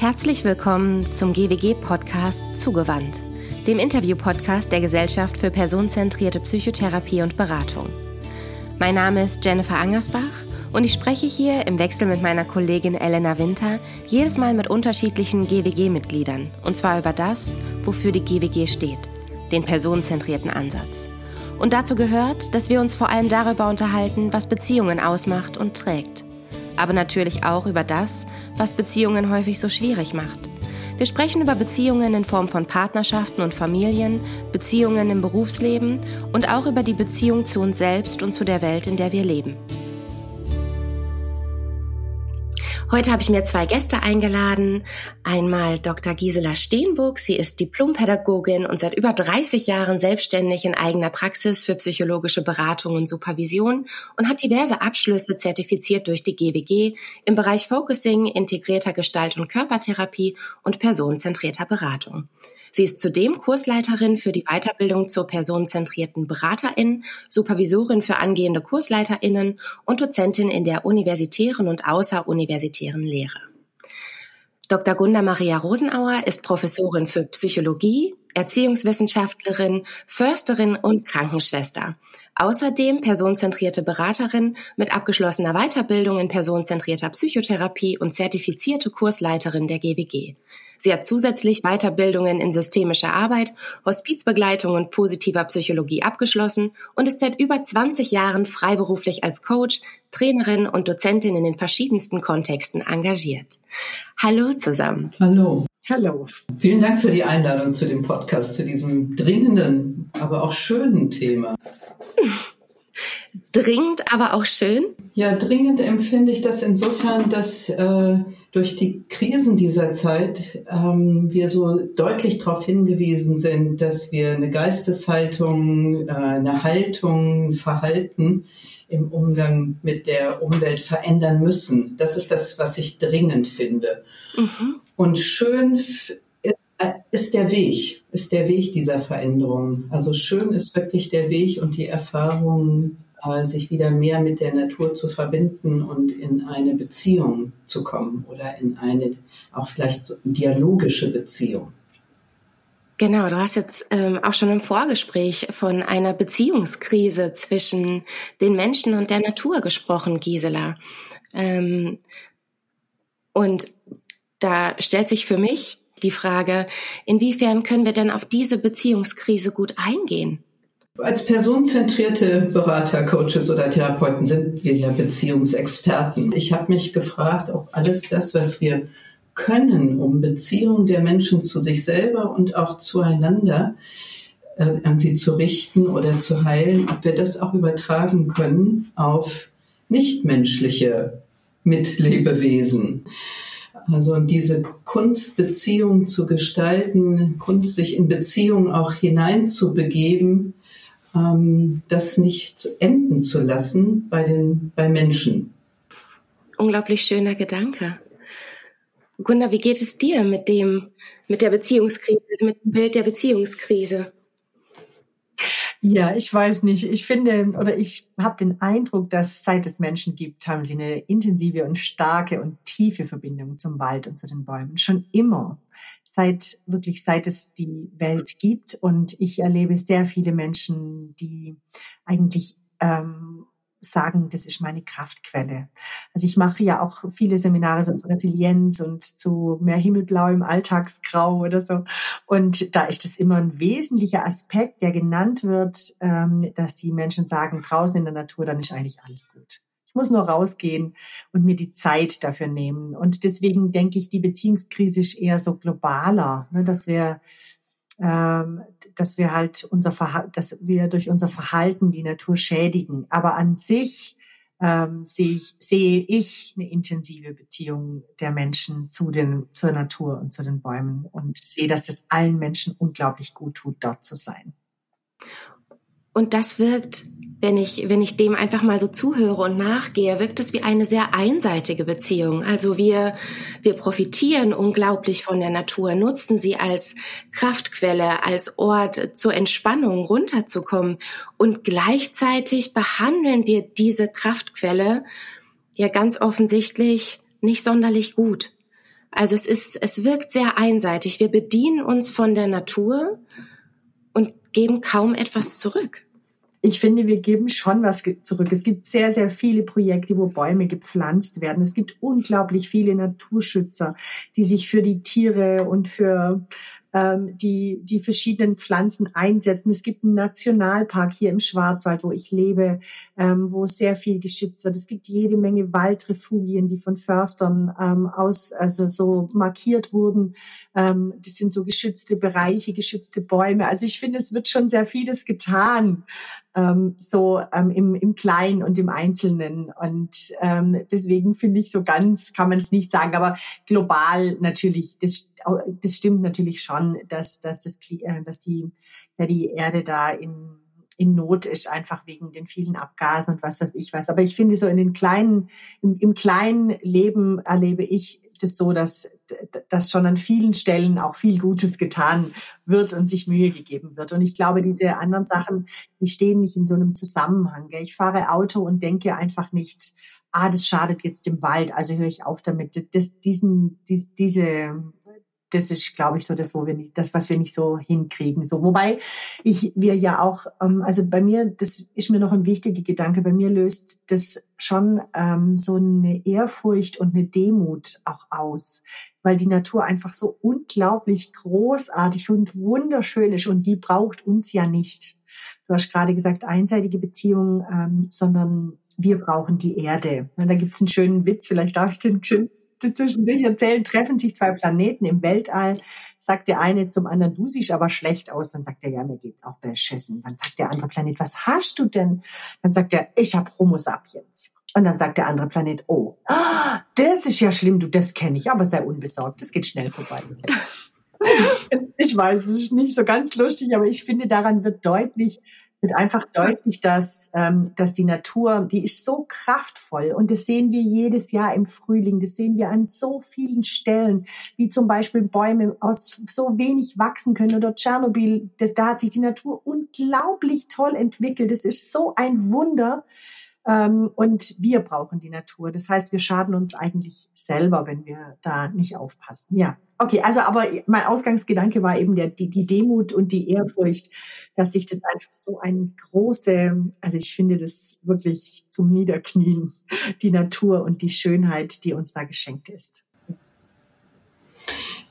Herzlich willkommen zum GWG-Podcast Zugewandt, dem Interview-Podcast der Gesellschaft für personenzentrierte Psychotherapie und Beratung. Mein Name ist Jennifer Angersbach und ich spreche hier im Wechsel mit meiner Kollegin Elena Winter jedes Mal mit unterschiedlichen GWG-Mitgliedern und zwar über das, wofür die GWG steht, den personenzentrierten Ansatz. Und dazu gehört, dass wir uns vor allem darüber unterhalten, was Beziehungen ausmacht und trägt aber natürlich auch über das, was Beziehungen häufig so schwierig macht. Wir sprechen über Beziehungen in Form von Partnerschaften und Familien, Beziehungen im Berufsleben und auch über die Beziehung zu uns selbst und zu der Welt, in der wir leben. Heute habe ich mir zwei Gäste eingeladen. Einmal Dr. Gisela Steenburg. Sie ist Diplompädagogin und seit über 30 Jahren selbstständig in eigener Praxis für psychologische Beratung und Supervision und hat diverse Abschlüsse zertifiziert durch die GWG im Bereich Focusing, integrierter Gestalt- und Körpertherapie und personenzentrierter Beratung. Sie ist zudem Kursleiterin für die Weiterbildung zur personenzentrierten Beraterin, Supervisorin für angehende Kursleiterinnen und Dozentin in der universitären und außeruniversitären Lehre. Dr. Gunda Maria Rosenauer ist Professorin für Psychologie, Erziehungswissenschaftlerin, Försterin und Krankenschwester. Außerdem personenzentrierte Beraterin mit abgeschlossener Weiterbildung in personenzentrierter Psychotherapie und zertifizierte Kursleiterin der GWG. Sie hat zusätzlich Weiterbildungen in systemischer Arbeit, Hospizbegleitung und positiver Psychologie abgeschlossen und ist seit über 20 Jahren freiberuflich als Coach, Trainerin und Dozentin in den verschiedensten Kontexten engagiert. Hallo zusammen. Hallo. Hallo. Vielen Dank für die Einladung zu dem Podcast, zu diesem dringenden, aber auch schönen Thema. Dringend, aber auch schön? Ja, dringend empfinde ich das insofern, dass äh, durch die Krisen dieser Zeit ähm, wir so deutlich darauf hingewiesen sind, dass wir eine Geisteshaltung, äh, eine Haltung, ein Verhalten im Umgang mit der Umwelt verändern müssen. Das ist das, was ich dringend finde. Mhm. Und schön ist, äh, ist der Weg, ist der Weg dieser Veränderung. Also schön ist wirklich der Weg und die Erfahrung, äh, sich wieder mehr mit der Natur zu verbinden und in eine Beziehung zu kommen oder in eine auch vielleicht so dialogische Beziehung. Genau, du hast jetzt ähm, auch schon im Vorgespräch von einer Beziehungskrise zwischen den Menschen und der Natur gesprochen, Gisela. Ähm, und da stellt sich für mich die Frage, inwiefern können wir denn auf diese Beziehungskrise gut eingehen? Als personenzentrierte Berater, Coaches oder Therapeuten sind wir ja Beziehungsexperten. Ich habe mich gefragt, ob alles das, was wir können, um Beziehungen der Menschen zu sich selber und auch zueinander äh, irgendwie zu richten oder zu heilen, ob wir das auch übertragen können auf nichtmenschliche Mitlebewesen. Also diese Kunstbeziehung zu gestalten, Kunst sich in Beziehung auch hineinzubegeben, ähm, das nicht enden zu lassen bei den bei Menschen. Unglaublich schöner Gedanke. Gunda, wie geht es dir mit dem, mit der Beziehungskrise, also mit dem Bild der Beziehungskrise? Ja, ich weiß nicht. Ich finde oder ich habe den Eindruck, dass seit es Menschen gibt, haben sie eine intensive und starke und tiefe Verbindung zum Wald und zu den Bäumen. Schon immer. Seit wirklich seit es die Welt gibt. Und ich erlebe sehr viele Menschen, die eigentlich ähm, sagen, das ist meine Kraftquelle. Also ich mache ja auch viele Seminare so zu Resilienz und zu mehr Himmelblau im Alltagsgrau oder so. Und da ist das immer ein wesentlicher Aspekt, der genannt wird, ähm, dass die Menschen sagen, draußen in der Natur, dann ist eigentlich alles gut. Ich muss nur rausgehen und mir die Zeit dafür nehmen. Und deswegen denke ich, die Beziehungskrise ist eher so globaler, ne, dass wir ähm, dass wir halt unser Verhalten, dass wir durch unser Verhalten die Natur schädigen. Aber an sich ähm, sehe, ich, sehe ich eine intensive Beziehung der Menschen zu den, zur Natur und zu den Bäumen und sehe, dass das allen Menschen unglaublich gut tut, dort zu sein. Und das wirkt, wenn ich, wenn ich dem einfach mal so zuhöre und nachgehe, wirkt es wie eine sehr einseitige Beziehung. Also wir, wir profitieren unglaublich von der Natur, nutzen sie als Kraftquelle, als Ort zur Entspannung runterzukommen. Und gleichzeitig behandeln wir diese Kraftquelle ja ganz offensichtlich nicht sonderlich gut. Also es ist, es wirkt sehr einseitig. Wir bedienen uns von der Natur und geben kaum etwas zurück. Ich finde, wir geben schon was zurück. Es gibt sehr, sehr viele Projekte, wo Bäume gepflanzt werden. Es gibt unglaublich viele Naturschützer, die sich für die Tiere und für ähm, die die verschiedenen Pflanzen einsetzen. Es gibt einen Nationalpark hier im Schwarzwald, wo ich lebe, ähm, wo sehr viel geschützt wird. Es gibt jede Menge Waldrefugien, die von Förstern ähm, aus also so markiert wurden. Ähm, das sind so geschützte Bereiche, geschützte Bäume. Also ich finde, es wird schon sehr vieles getan ähm, so ähm, im, im Kleinen und im Einzelnen. Und ähm, deswegen finde ich, so ganz kann man es nicht sagen. Aber global natürlich, das, das stimmt natürlich schon, dass, dass, das, äh, dass die, ja, die Erde da in in Not ist, einfach wegen den vielen Abgasen und was weiß ich was. Aber ich finde so in den kleinen, im, im kleinen Leben erlebe ich das so, dass, dass schon an vielen Stellen auch viel Gutes getan wird und sich Mühe gegeben wird. Und ich glaube, diese anderen Sachen, die stehen nicht in so einem Zusammenhang. Ich fahre Auto und denke einfach nicht, ah, das schadet jetzt dem Wald, also höre ich auf damit. Das, diesen, dies, diese das ist, glaube ich, so das, wo wir nicht, das, was wir nicht so hinkriegen. So, wobei ich wir ja auch, ähm, also bei mir, das ist mir noch ein wichtiger Gedanke. Bei mir löst das schon ähm, so eine Ehrfurcht und eine Demut auch aus, weil die Natur einfach so unglaublich großartig und wunderschön ist und die braucht uns ja nicht. Du hast gerade gesagt einseitige Beziehungen, ähm, sondern wir brauchen die Erde. Da gibt's einen schönen Witz, vielleicht darf ich den schön zwischendurch erzählen, treffen sich zwei Planeten im Weltall, sagt der eine zum anderen, du siehst aber schlecht aus. Dann sagt er, ja, mir geht's auch beschissen. Dann sagt der andere Planet, was hast du denn? Dann sagt er, ich habe Homo sapiens. Und dann sagt der andere Planet, oh, das ist ja schlimm, du, das kenne ich, aber sei unbesorgt, das geht schnell vorbei. ich weiß, es ist nicht so ganz lustig, aber ich finde, daran wird deutlich, wird einfach deutlich, dass, ähm, dass die Natur, die ist so kraftvoll und das sehen wir jedes Jahr im Frühling, das sehen wir an so vielen Stellen, wie zum Beispiel Bäume aus so wenig wachsen können oder Tschernobyl, das, da hat sich die Natur unglaublich toll entwickelt. Das ist so ein Wunder. Ähm, und wir brauchen die Natur. Das heißt, wir schaden uns eigentlich selber, wenn wir da nicht aufpassen. Ja, okay. Also, aber mein Ausgangsgedanke war eben der, die, die Demut und die Ehrfurcht, dass sich das einfach so ein große, also ich finde das wirklich zum Niederknien, die Natur und die Schönheit, die uns da geschenkt ist.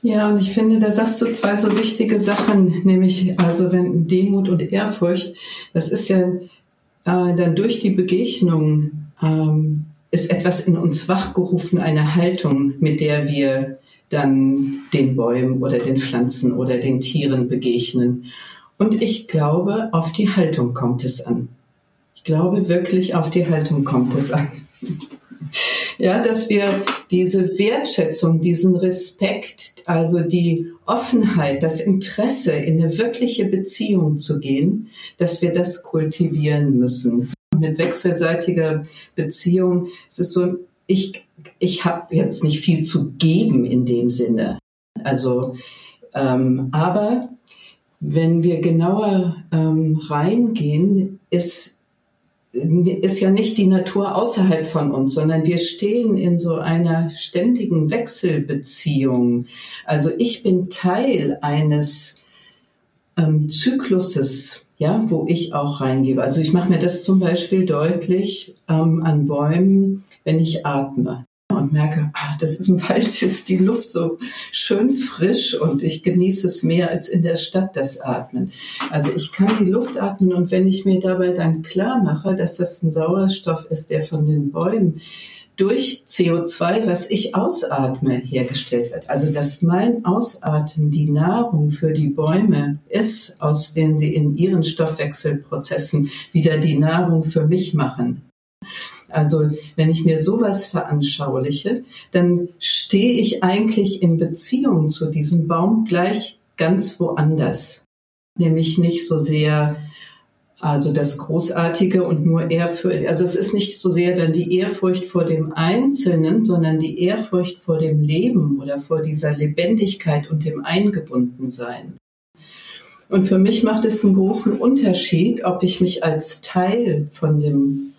Ja, und ich finde, da sagst du zwei so wichtige Sachen, nämlich also wenn Demut und Ehrfurcht, das ist ja äh, dann durch die Begegnung ähm, ist etwas in uns wachgerufen, eine Haltung, mit der wir dann den Bäumen oder den Pflanzen oder den Tieren begegnen. Und ich glaube, auf die Haltung kommt es an. Ich glaube wirklich, auf die Haltung kommt es an. Ja, dass wir diese Wertschätzung, diesen Respekt, also die Offenheit, das Interesse in eine wirkliche Beziehung zu gehen, dass wir das kultivieren müssen. Mit wechselseitiger Beziehung, es ist so, ich, ich habe jetzt nicht viel zu geben in dem Sinne. Also, ähm, aber wenn wir genauer ähm, reingehen, ist ist ja nicht die Natur außerhalb von uns, sondern wir stehen in so einer ständigen Wechselbeziehung. Also ich bin Teil eines ähm, Zykluses, ja, wo ich auch reingebe. Also ich mache mir das zum Beispiel deutlich ähm, an Bäumen, wenn ich atme und merke, ah, das ist im Wald, ist die Luft so schön frisch und ich genieße es mehr als in der Stadt das Atmen. Also ich kann die Luft atmen und wenn ich mir dabei dann klar mache, dass das ein Sauerstoff ist, der von den Bäumen durch CO2, was ich ausatme, hergestellt wird. Also dass mein Ausatmen die Nahrung für die Bäume ist, aus denen sie in ihren Stoffwechselprozessen wieder die Nahrung für mich machen. Also wenn ich mir sowas veranschauliche, dann stehe ich eigentlich in Beziehung zu diesem Baum gleich ganz woanders. Nämlich nicht so sehr also das Großartige und nur Ehrfurcht. Also es ist nicht so sehr dann die Ehrfurcht vor dem Einzelnen, sondern die Ehrfurcht vor dem Leben oder vor dieser Lebendigkeit und dem Eingebundensein. Und für mich macht es einen großen Unterschied, ob ich mich als Teil von dem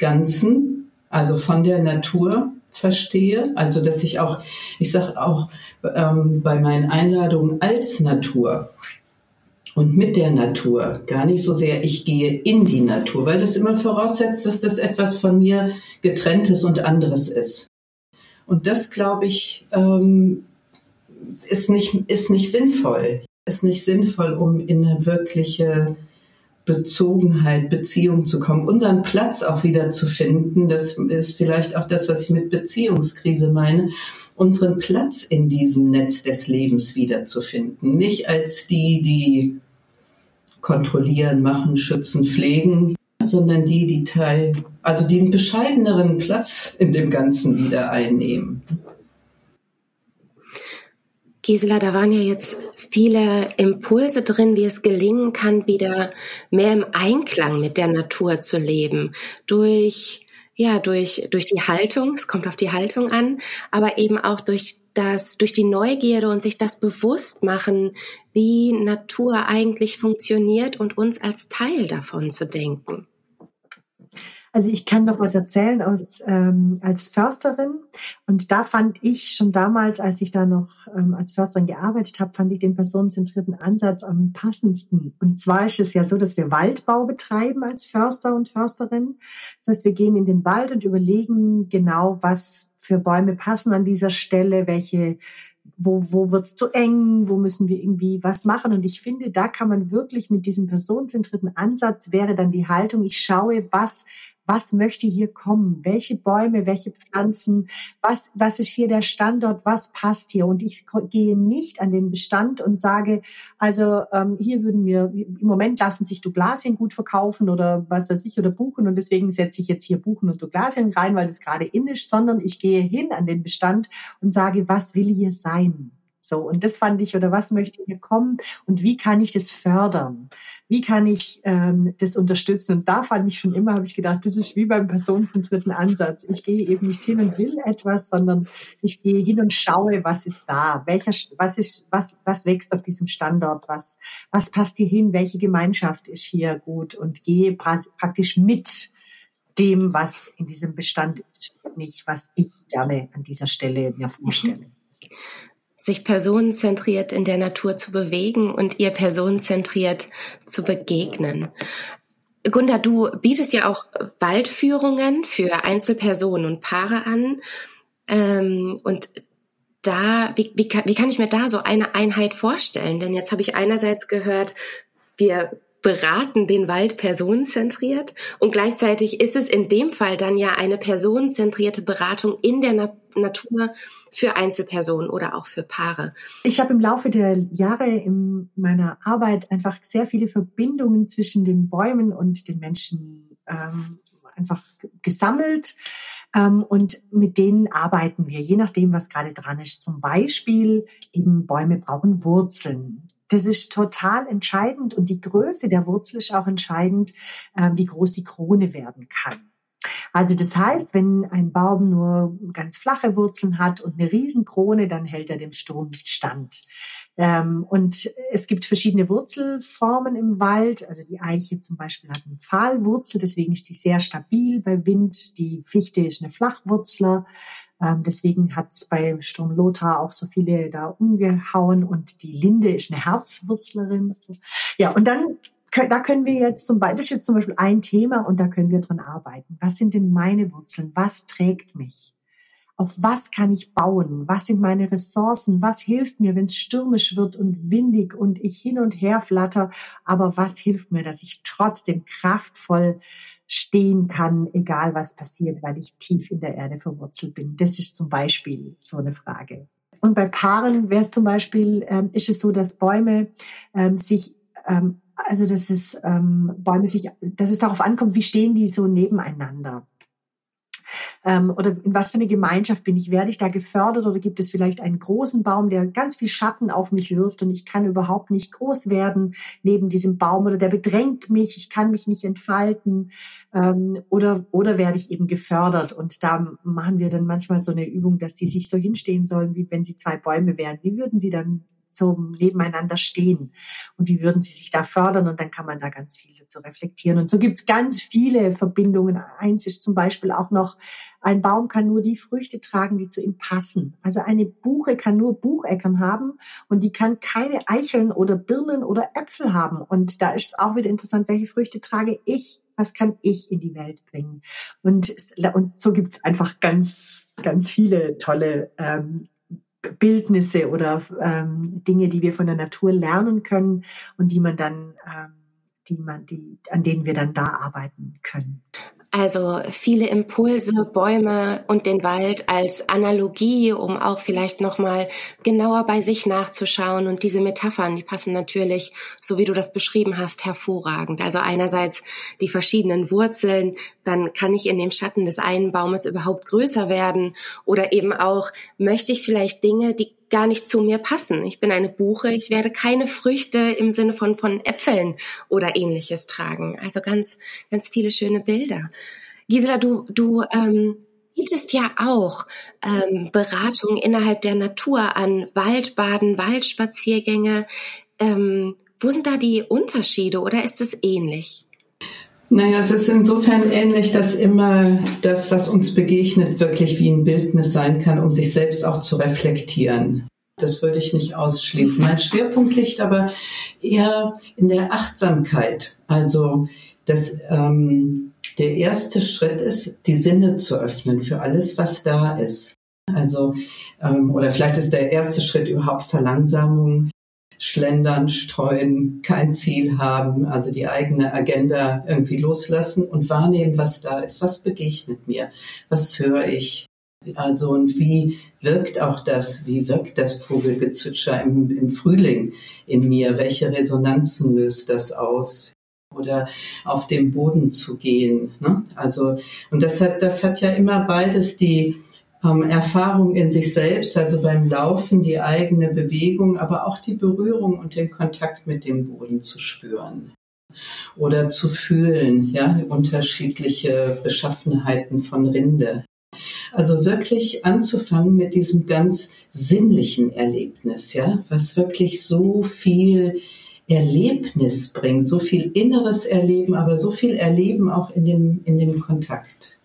Ganzen, also von der Natur, verstehe. Also dass ich auch, ich sage auch ähm, bei meinen Einladungen als Natur und mit der Natur, gar nicht so sehr, ich gehe in die Natur, weil das immer voraussetzt, dass das etwas von mir getrenntes und anderes ist. Und das, glaube ich, ähm, ist, nicht, ist nicht sinnvoll. Ist nicht sinnvoll, um in eine wirkliche Bezogenheit, Beziehung zu kommen, unseren Platz auch wieder zu finden. Das ist vielleicht auch das, was ich mit Beziehungskrise meine, unseren Platz in diesem Netz des Lebens wiederzufinden. Nicht als die, die kontrollieren, machen, schützen, pflegen, sondern die, die Teil, also einen bescheideneren Platz in dem Ganzen wieder einnehmen. Gisela, da waren ja jetzt viele Impulse drin, wie es gelingen kann, wieder mehr im Einklang mit der Natur zu leben. Durch, ja, durch, durch die Haltung, es kommt auf die Haltung an, aber eben auch durch das, durch die Neugierde und sich das bewusst machen, wie Natur eigentlich funktioniert und uns als Teil davon zu denken. Also ich kann noch was erzählen aus, ähm, als Försterin. Und da fand ich schon damals, als ich da noch ähm, als Försterin gearbeitet habe, fand ich den personenzentrierten Ansatz am passendsten. Und zwar ist es ja so, dass wir Waldbau betreiben als Förster und Försterin. Das heißt, wir gehen in den Wald und überlegen genau, was für Bäume passen an dieser Stelle, welche wo, wo wird es zu eng, wo müssen wir irgendwie was machen. Und ich finde, da kann man wirklich mit diesem personenzentrierten Ansatz wäre dann die Haltung, ich schaue, was was möchte hier kommen, welche Bäume, welche Pflanzen, was, was ist hier der Standort, was passt hier. Und ich gehe nicht an den Bestand und sage, also ähm, hier würden wir, im Moment lassen sich Douglasien gut verkaufen oder was weiß ich, oder Buchen und deswegen setze ich jetzt hier Buchen und Douglasien rein, weil das gerade in ist, sondern ich gehe hin an den Bestand und sage, was will hier sein? So, und das fand ich, oder was möchte hier kommen und wie kann ich das fördern? Wie kann ich ähm, das unterstützen? Und da fand ich schon immer, habe ich gedacht, das ist wie beim personenzentrierten Ansatz. Ich gehe eben nicht hin und will etwas, sondern ich gehe hin und schaue, was ist da? Welcher, was ist, was, was wächst auf diesem Standort? Was, was passt hier hin? Welche Gemeinschaft ist hier gut? Und gehe praktisch mit dem, was in diesem Bestand ist, nicht was ich gerne an dieser Stelle mir vorstelle sich personenzentriert in der Natur zu bewegen und ihr personenzentriert zu begegnen. Gunda, du bietest ja auch Waldführungen für Einzelpersonen und Paare an. Ähm, und da, wie, wie, kann, wie kann ich mir da so eine Einheit vorstellen? Denn jetzt habe ich einerseits gehört, wir beraten den Wald personenzentriert und gleichzeitig ist es in dem Fall dann ja eine personenzentrierte Beratung in der Na Natur für Einzelpersonen oder auch für Paare. Ich habe im Laufe der Jahre in meiner Arbeit einfach sehr viele Verbindungen zwischen den Bäumen und den Menschen ähm, einfach gesammelt. Ähm, und mit denen arbeiten wir, je nachdem, was gerade dran ist. Zum Beispiel eben Bäume brauchen Wurzeln. Das ist total entscheidend und die Größe der Wurzel ist auch entscheidend, äh, wie groß die Krone werden kann. Also das heißt, wenn ein Baum nur ganz flache Wurzeln hat und eine Riesenkrone, dann hält er dem Sturm nicht stand. Ähm, und es gibt verschiedene Wurzelformen im Wald. Also die Eiche zum Beispiel hat eine Pfahlwurzel, deswegen ist die sehr stabil bei Wind. Die Fichte ist eine Flachwurzler. Ähm, deswegen hat es bei Sturm Lothar auch so viele da umgehauen und die Linde ist eine Herzwurzlerin. Ja, und dann da können wir jetzt zum Beispiel, das ist jetzt zum Beispiel ein Thema und da können wir dran arbeiten. Was sind denn meine Wurzeln? Was trägt mich? Auf was kann ich bauen? Was sind meine Ressourcen? Was hilft mir, wenn es stürmisch wird und windig und ich hin und her flatter? Aber was hilft mir, dass ich trotzdem kraftvoll stehen kann, egal was passiert, weil ich tief in der Erde verwurzelt bin? Das ist zum Beispiel so eine Frage. Und bei Paaren wäre es zum Beispiel, ähm, ist es so, dass Bäume ähm, sich ähm, also dass es ähm, Bäume sich, dass es darauf ankommt, wie stehen die so nebeneinander. Ähm, oder in was für eine Gemeinschaft bin ich? Werde ich da gefördert oder gibt es vielleicht einen großen Baum, der ganz viel Schatten auf mich wirft und ich kann überhaupt nicht groß werden neben diesem Baum oder der bedrängt mich, ich kann mich nicht entfalten ähm, oder, oder werde ich eben gefördert und da machen wir dann manchmal so eine Übung, dass die sich so hinstehen sollen, wie wenn sie zwei Bäume wären. Wie würden sie dann zum Nebeneinander stehen und wie würden sie sich da fördern und dann kann man da ganz viel dazu reflektieren. Und so gibt es ganz viele Verbindungen. Eins ist zum Beispiel auch noch, ein Baum kann nur die Früchte tragen, die zu ihm passen. Also eine Buche kann nur Bucheckern haben und die kann keine Eicheln oder Birnen oder Äpfel haben. Und da ist es auch wieder interessant, welche Früchte trage ich was kann ich in die Welt bringen? Und, und so gibt es einfach ganz, ganz viele tolle ähm, Bildnisse oder ähm, Dinge, die wir von der Natur lernen können und die man dann, ähm, die man, die, an denen wir dann da arbeiten können. Also viele Impulse, Bäume und den Wald als Analogie, um auch vielleicht nochmal genauer bei sich nachzuschauen. Und diese Metaphern, die passen natürlich, so wie du das beschrieben hast, hervorragend. Also einerseits die verschiedenen Wurzeln, dann kann ich in dem Schatten des einen Baumes überhaupt größer werden. Oder eben auch, möchte ich vielleicht Dinge, die gar nicht zu mir passen. Ich bin eine Buche, ich werde keine Früchte im Sinne von, von Äpfeln oder ähnliches tragen. Also ganz, ganz viele schöne Bilder. Gisela, du, du ähm, bietest ja auch ähm, Beratung innerhalb der Natur an, Waldbaden, Waldspaziergänge. Ähm, wo sind da die Unterschiede oder ist es ähnlich? Naja, es ist insofern ähnlich, dass immer das, was uns begegnet, wirklich wie ein Bildnis sein kann, um sich selbst auch zu reflektieren. Das würde ich nicht ausschließen. Mein Schwerpunkt liegt aber eher in der Achtsamkeit. Also das, ähm, der erste Schritt ist, die Sinne zu öffnen für alles, was da ist. Also, ähm, oder vielleicht ist der erste Schritt überhaupt Verlangsamung, schlendern, streuen, kein Ziel haben, also die eigene Agenda irgendwie loslassen und wahrnehmen, was da ist, was begegnet mir, was höre ich. Also und wie wirkt auch das, wie wirkt das Vogelgezwitscher im, im Frühling in mir, welche Resonanzen löst das aus? oder auf dem Boden zu gehen. Ne? Also, und das hat, das hat ja immer beides die, Erfahrung in sich selbst, also beim Laufen die eigene Bewegung, aber auch die Berührung und den Kontakt mit dem Boden zu spüren oder zu fühlen, ja, unterschiedliche Beschaffenheiten von Rinde. Also wirklich anzufangen mit diesem ganz sinnlichen Erlebnis, ja, was wirklich so viel Erlebnis bringt, so viel inneres Erleben, aber so viel Erleben auch in dem, in dem Kontakt.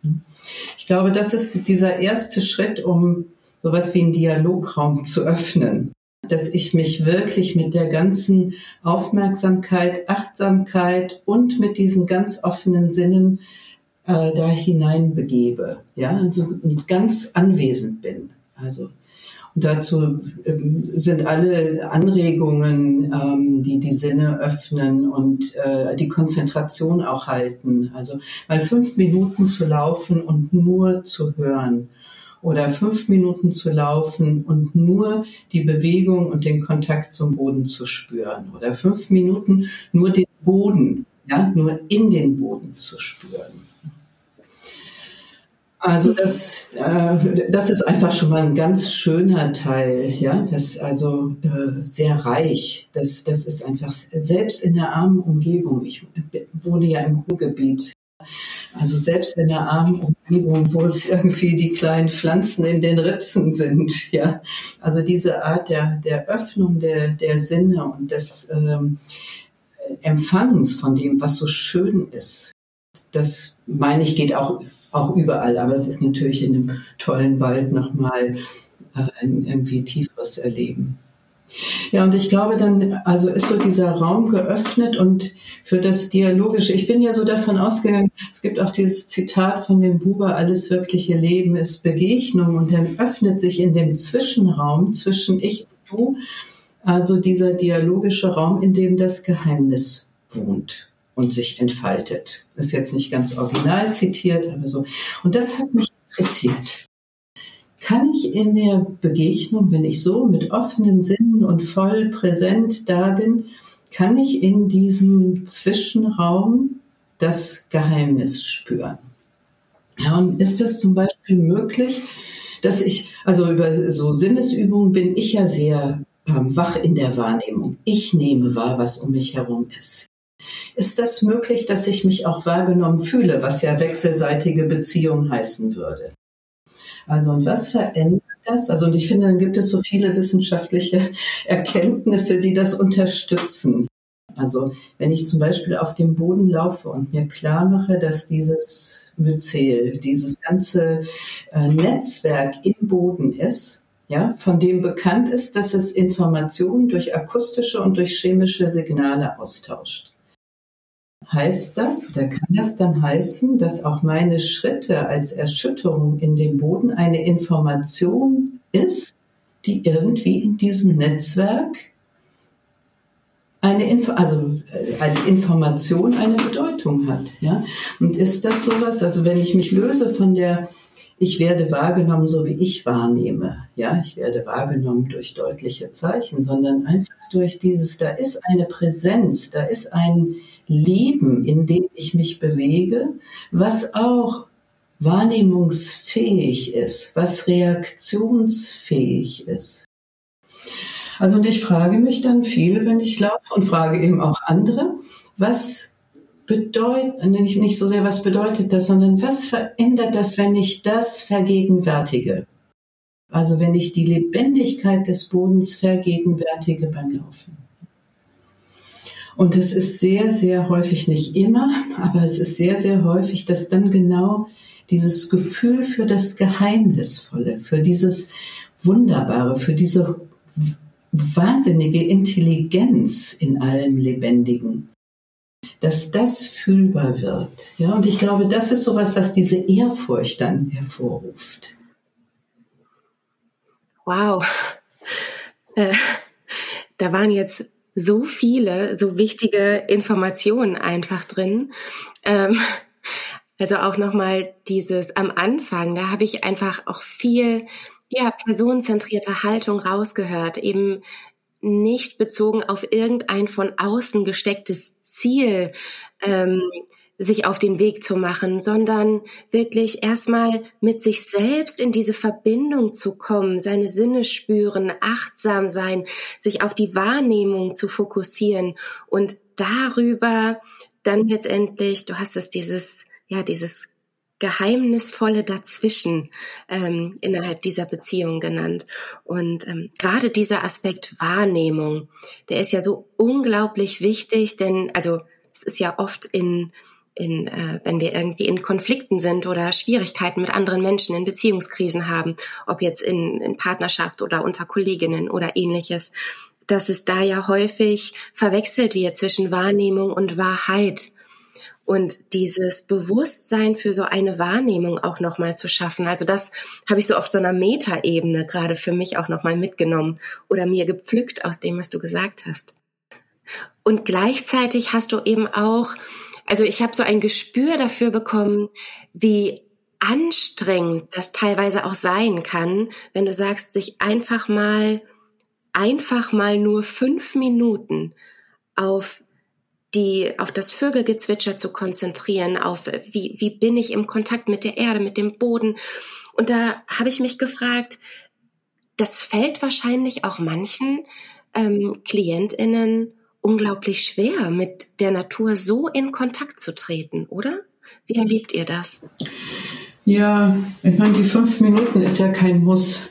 Ich glaube, das ist dieser erste Schritt, um sowas wie einen Dialograum zu öffnen. Dass ich mich wirklich mit der ganzen Aufmerksamkeit, Achtsamkeit und mit diesen ganz offenen Sinnen äh, da hineinbegebe. Ja, also ganz anwesend bin. Also dazu ähm, sind alle Anregungen, ähm, die die Sinne öffnen und äh, die Konzentration auch halten. Also mal fünf Minuten zu laufen und nur zu hören oder fünf Minuten zu laufen und nur die Bewegung und den Kontakt zum Boden zu spüren oder fünf Minuten nur den Boden, ja, nur in den Boden zu spüren. Also das, äh, das ist einfach schon mal ein ganz schöner Teil, ja, das also äh, sehr reich. Das, das ist einfach selbst in der armen Umgebung. Ich wohne ja im Ruhrgebiet. Also selbst in der armen Umgebung, wo es irgendwie die kleinen Pflanzen in den Ritzen sind, ja. Also diese Art der, der Öffnung der, der Sinne und des ähm, Empfangens von dem, was so schön ist, das meine ich geht auch auch überall. Aber es ist natürlich in einem tollen Wald nochmal äh, ein irgendwie tieferes Erleben. Ja, und ich glaube dann, also ist so dieser Raum geöffnet und für das Dialogische, ich bin ja so davon ausgegangen, es gibt auch dieses Zitat von dem Buber, alles wirkliche Leben ist Begegnung und dann öffnet sich in dem Zwischenraum zwischen ich und du, also dieser dialogische Raum, in dem das Geheimnis wohnt und sich entfaltet. Ist jetzt nicht ganz original zitiert, aber so. Und das hat mich interessiert. Kann ich in der Begegnung, wenn ich so mit offenen Sinnen und voll präsent da bin, kann ich in diesem Zwischenraum das Geheimnis spüren? Ja, und ist das zum Beispiel möglich, dass ich, also über so Sinnesübungen bin ich ja sehr ähm, wach in der Wahrnehmung. Ich nehme wahr, was um mich herum ist. Ist das möglich, dass ich mich auch wahrgenommen fühle, was ja wechselseitige Beziehung heißen würde? Also, und was verändert das? Also, und ich finde, dann gibt es so viele wissenschaftliche Erkenntnisse, die das unterstützen. Also, wenn ich zum Beispiel auf dem Boden laufe und mir klar mache, dass dieses Myzel, dieses ganze äh, Netzwerk im Boden ist, ja, von dem bekannt ist, dass es Informationen durch akustische und durch chemische Signale austauscht. Heißt das oder kann das dann heißen, dass auch meine Schritte als Erschütterung in dem Boden eine Information ist, die irgendwie in diesem Netzwerk eine Info also äh, als Information eine Bedeutung hat, ja? Und ist das sowas, also wenn ich mich löse von der ich werde wahrgenommen, so wie ich wahrnehme. Ja, ich werde wahrgenommen durch deutliche Zeichen, sondern einfach durch dieses, da ist eine Präsenz, da ist ein Leben, in dem ich mich bewege, was auch wahrnehmungsfähig ist, was reaktionsfähig ist. Also und ich frage mich dann viel, wenn ich laufe und frage eben auch andere, was bedeutet, nicht, nicht so sehr, was bedeutet das, sondern was verändert das, wenn ich das vergegenwärtige? Also wenn ich die Lebendigkeit des Bodens vergegenwärtige beim Laufen. Und es ist sehr, sehr häufig, nicht immer, aber es ist sehr, sehr häufig, dass dann genau dieses Gefühl für das Geheimnisvolle, für dieses Wunderbare, für diese wahnsinnige Intelligenz in allem Lebendigen, dass das fühlbar wird. Ja, und ich glaube, das ist sowas, was diese Ehrfurcht dann hervorruft. Wow. Äh, da waren jetzt so viele, so wichtige Informationen einfach drin. Ähm, also auch nochmal dieses am Anfang, da habe ich einfach auch viel ja, personenzentrierte Haltung rausgehört, eben nicht bezogen auf irgendein von außen gestecktes Ziel ähm, sich auf den Weg zu machen, sondern wirklich erstmal mit sich selbst in diese Verbindung zu kommen, seine Sinne spüren, achtsam sein, sich auf die Wahrnehmung zu fokussieren und darüber dann letztendlich, du hast es dieses, ja, dieses Geheimnisvolle dazwischen ähm, innerhalb dieser Beziehung genannt. Und ähm, gerade dieser Aspekt Wahrnehmung, der ist ja so unglaublich wichtig, denn also es ist ja oft in in, äh, wenn wir irgendwie in Konflikten sind oder Schwierigkeiten mit anderen Menschen in Beziehungskrisen haben, ob jetzt in, in Partnerschaft oder unter Kolleginnen oder ähnliches, dass es da ja häufig verwechselt wird zwischen Wahrnehmung und Wahrheit und dieses Bewusstsein für so eine Wahrnehmung auch nochmal zu schaffen. Also das habe ich so auf so einer Metaebene gerade für mich auch nochmal mitgenommen oder mir gepflückt aus dem, was du gesagt hast. Und gleichzeitig hast du eben auch, also ich habe so ein Gespür dafür bekommen, wie anstrengend das teilweise auch sein kann, wenn du sagst, sich einfach mal, einfach mal nur fünf Minuten auf die auf das Vögelgezwitscher zu konzentrieren, auf wie, wie bin ich im Kontakt mit der Erde, mit dem Boden. Und da habe ich mich gefragt, das fällt wahrscheinlich auch manchen ähm, KlientInnen unglaublich schwer, mit der Natur so in Kontakt zu treten, oder? Wie erlebt ihr das? Ja, ich meine, die fünf Minuten ist ja kein Muss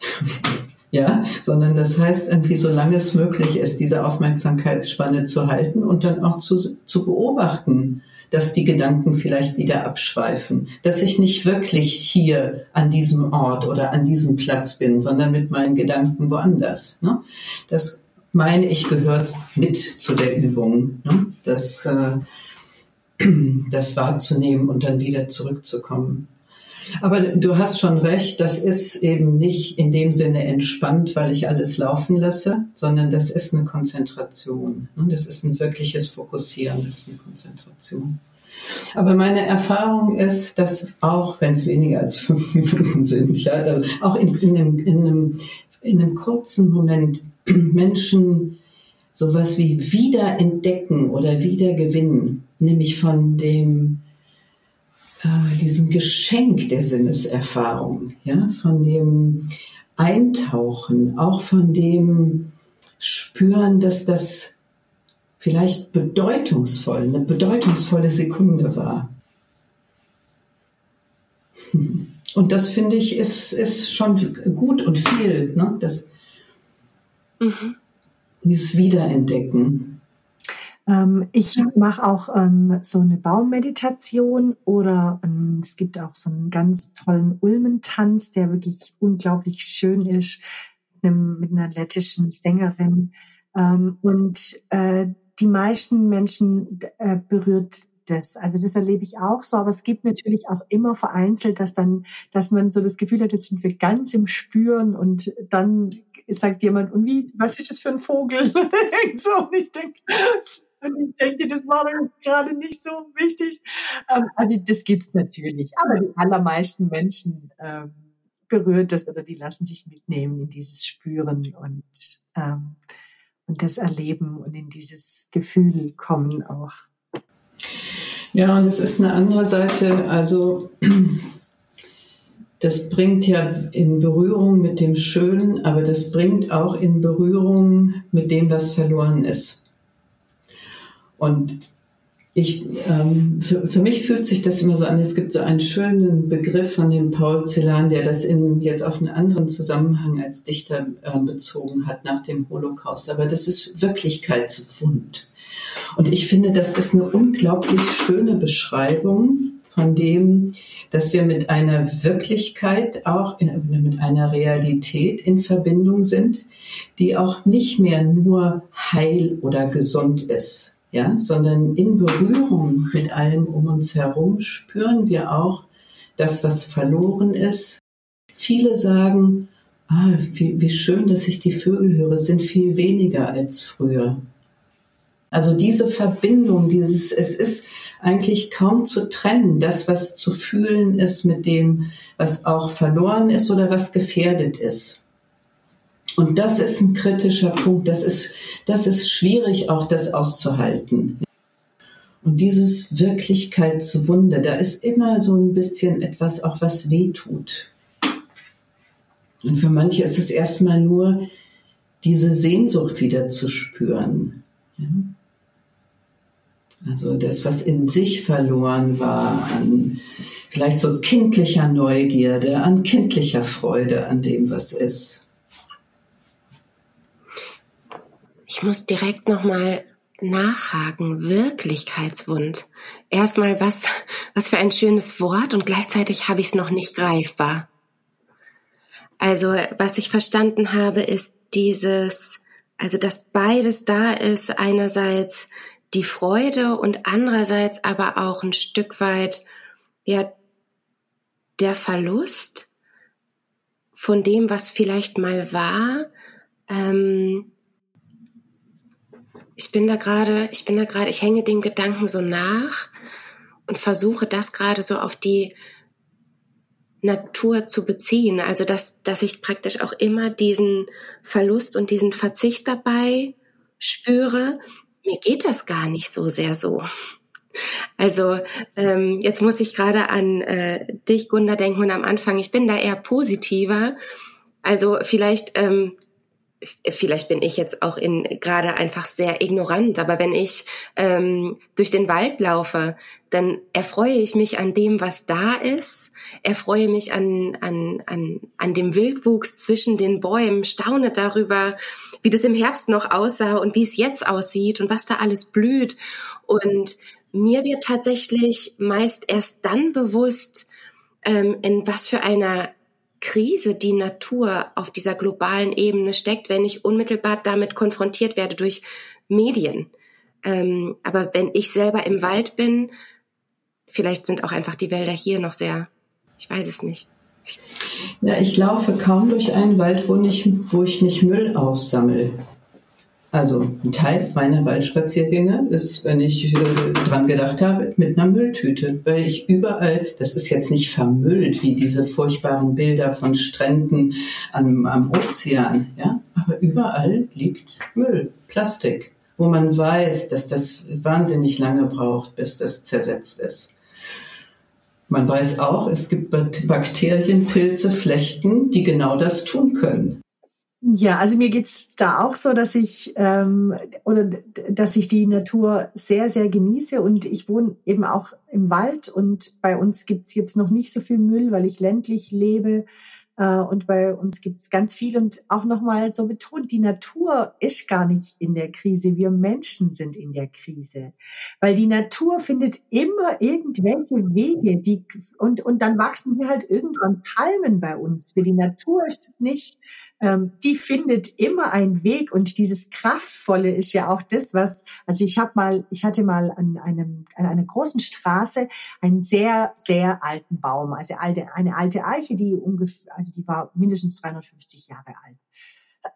ja, sondern das heißt irgendwie, solange es möglich ist, diese Aufmerksamkeitsspanne zu halten und dann auch zu, zu beobachten, dass die Gedanken vielleicht wieder abschweifen, dass ich nicht wirklich hier an diesem Ort oder an diesem Platz bin, sondern mit meinen Gedanken woanders. Ne? Das meine ich gehört mit zu der Übung, ne? das, äh, das wahrzunehmen und dann wieder zurückzukommen. Aber du hast schon recht, das ist eben nicht in dem Sinne entspannt, weil ich alles laufen lasse, sondern das ist eine Konzentration. Ne? Das ist ein wirkliches Fokussieren, das ist eine Konzentration. Aber meine Erfahrung ist, dass auch wenn es weniger als fünf Minuten sind, ja, also auch in, in, einem, in, einem, in einem kurzen Moment Menschen sowas wie wiederentdecken oder wiedergewinnen, nämlich von dem äh, diesem Geschenk der Sinneserfahrung, ja, von dem Eintauchen, auch von dem Spüren, dass das vielleicht bedeutungsvoll, eine bedeutungsvolle Sekunde war. Und das finde ich ist, ist schon gut und viel, ne? das, mhm. dieses Wiederentdecken. Ähm, ich mache auch ähm, so eine Baummeditation oder ähm, es gibt auch so einen ganz tollen Ulmentanz, der wirklich unglaublich schön ist, mit, einem, mit einer lettischen Sängerin. Ähm, und äh, die meisten Menschen äh, berührt das. Also das erlebe ich auch so, aber es gibt natürlich auch immer vereinzelt, dass dann, dass man so das Gefühl hat, jetzt sind wir ganz im Spüren und dann sagt jemand, und wie, was ist das für ein Vogel? so, und ich denke, und ich denke, das war doch gerade nicht so wichtig. Ähm, also das gibt's natürlich, aber die allermeisten Menschen ähm, berührt das oder die lassen sich mitnehmen in dieses Spüren und ähm, und das Erleben und in dieses Gefühl kommen auch. Ja, und es ist eine andere Seite. Also das bringt ja in Berührung mit dem Schönen, aber das bringt auch in Berührung mit dem, was verloren ist. Und ich, ähm, für, für mich fühlt sich das immer so an, es gibt so einen schönen Begriff von dem Paul Celan, der das in, jetzt auf einen anderen Zusammenhang als Dichter äh, bezogen hat nach dem Holocaust. Aber das ist Wirklichkeitswund. Und ich finde, das ist eine unglaublich schöne Beschreibung von dem, dass wir mit einer Wirklichkeit auch in, mit einer Realität in Verbindung sind, die auch nicht mehr nur heil oder gesund ist, ja, sondern in Berührung mit allem um uns herum spüren wir auch das, was verloren ist. Viele sagen, ah, wie, wie schön, dass ich die Vögel höre, es sind viel weniger als früher. Also diese Verbindung, dieses, es ist eigentlich kaum zu trennen, das, was zu fühlen ist mit dem, was auch verloren ist oder was gefährdet ist. Und das ist ein kritischer Punkt. Das ist, das ist schwierig, auch das auszuhalten. Und dieses Wirklichkeitswunder, da ist immer so ein bisschen etwas, auch was weh tut. Und für manche ist es erstmal nur diese Sehnsucht wieder zu spüren. Ja? Also das, was in sich verloren war, an vielleicht so kindlicher Neugierde, an kindlicher Freude an dem, was ist. Ich muss direkt nochmal nachhaken. Wirklichkeitswund. Erstmal was, was für ein schönes Wort und gleichzeitig habe ich es noch nicht greifbar. Also, was ich verstanden habe, ist dieses, also, dass beides da ist. Einerseits die Freude und andererseits aber auch ein Stück weit, ja, der Verlust von dem, was vielleicht mal war. Ähm, ich bin da gerade, ich bin da gerade, ich hänge dem Gedanken so nach und versuche das gerade so auf die Natur zu beziehen. Also dass, dass ich praktisch auch immer diesen Verlust und diesen Verzicht dabei spüre, mir geht das gar nicht so sehr so. Also ähm, jetzt muss ich gerade an äh, dich, Gunda, denken und am Anfang, ich bin da eher positiver. Also vielleicht, ähm, vielleicht bin ich jetzt auch in gerade einfach sehr ignorant, aber wenn ich ähm, durch den Wald laufe, dann erfreue ich mich an dem, was da ist, erfreue mich an, an, an, an dem Wildwuchs zwischen den Bäumen, staune darüber, wie das im Herbst noch aussah und wie es jetzt aussieht und was da alles blüht. Und mir wird tatsächlich meist erst dann bewusst, ähm, in was für einer Krise die Natur auf dieser globalen Ebene steckt, wenn ich unmittelbar damit konfrontiert werde durch Medien. Ähm, aber wenn ich selber im Wald bin, vielleicht sind auch einfach die Wälder hier noch sehr, ich weiß es nicht. Ja, ich laufe kaum durch einen Wald, wo, nicht, wo ich nicht Müll aufsammle. Also ein Teil meiner Waldspaziergänge ist, wenn ich äh, dran gedacht habe, mit einer Mülltüte, weil ich überall, das ist jetzt nicht vermüllt wie diese furchtbaren Bilder von Stränden am, am Ozean, ja, aber überall liegt Müll, Plastik, wo man weiß, dass das wahnsinnig lange braucht, bis das zersetzt ist. Man weiß auch, es gibt Bakterien, Pilze, Flechten, die genau das tun können. Ja, also mir geht's da auch so, dass ich ähm, oder dass ich die Natur sehr, sehr genieße und ich wohne eben auch im Wald und bei uns gibt's jetzt noch nicht so viel Müll, weil ich ländlich lebe. Äh, und bei uns gibt es ganz viel und auch nochmal so betont, die Natur ist gar nicht in der Krise, wir Menschen sind in der Krise. Weil die Natur findet immer irgendwelche Wege, die, und, und dann wachsen hier halt irgendwann Palmen bei uns. Für die Natur ist es nicht, ähm, die findet immer einen Weg und dieses Kraftvolle ist ja auch das, was, also ich habe mal, ich hatte mal an einem, an einer großen Straße einen sehr, sehr alten Baum, also alte, eine alte Eiche, die ungefähr, also die war mindestens 350 Jahre alt.